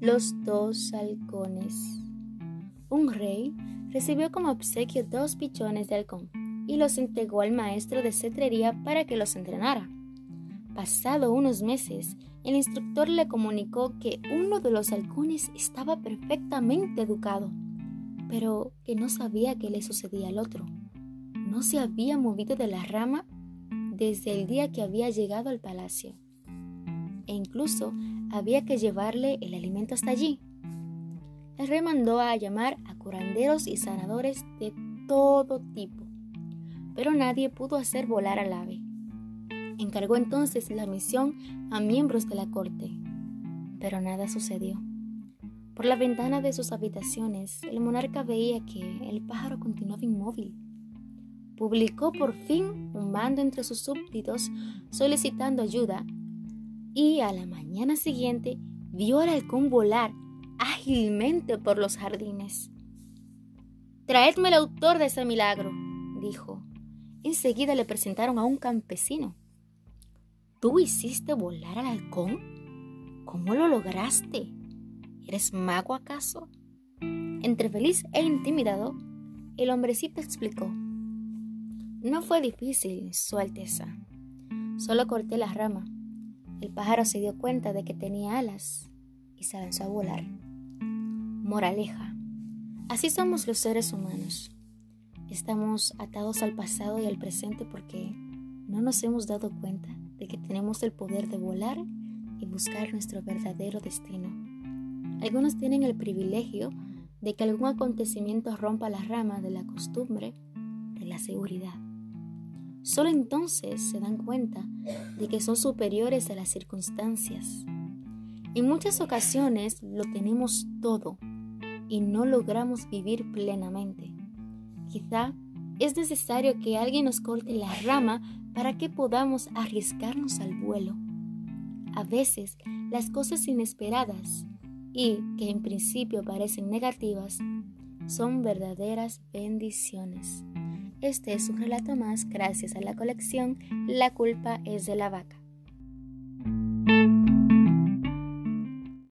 Los dos halcones. Un rey recibió como obsequio dos pichones de halcón y los entregó al maestro de cetrería para que los entrenara. Pasado unos meses, el instructor le comunicó que uno de los halcones estaba perfectamente educado, pero que no sabía qué le sucedía al otro. No se había movido de la rama desde el día que había llegado al palacio. E incluso había que llevarle el alimento hasta allí. El rey mandó a llamar a curanderos y sanadores de todo tipo, pero nadie pudo hacer volar al ave. Encargó entonces la misión a miembros de la corte, pero nada sucedió. Por la ventana de sus habitaciones, el monarca veía que el pájaro continuaba inmóvil. Publicó por fin un mando entre sus súbditos solicitando ayuda y a la mañana siguiente vio al halcón volar ágilmente por los jardines. Traedme el autor de ese milagro, dijo. Enseguida le presentaron a un campesino. ¿Tú hiciste volar al halcón? ¿Cómo lo lograste? ¿Eres mago acaso? Entre feliz e intimidado, el hombrecito explicó. No fue difícil, Su Alteza. Solo corté la rama. El pájaro se dio cuenta de que tenía alas y se lanzó a volar. Moraleja. Así somos los seres humanos. Estamos atados al pasado y al presente porque no nos hemos dado cuenta de que tenemos el poder de volar y buscar nuestro verdadero destino. Algunos tienen el privilegio de que algún acontecimiento rompa la rama de la costumbre de la seguridad. Solo entonces se dan cuenta de que son superiores a las circunstancias. En muchas ocasiones lo tenemos todo y no logramos vivir plenamente. Quizá es necesario que alguien nos corte la rama para que podamos arriesgarnos al vuelo. A veces las cosas inesperadas y que en principio parecen negativas son verdaderas bendiciones. Este es un relato más gracias a la colección La culpa es de la vaca.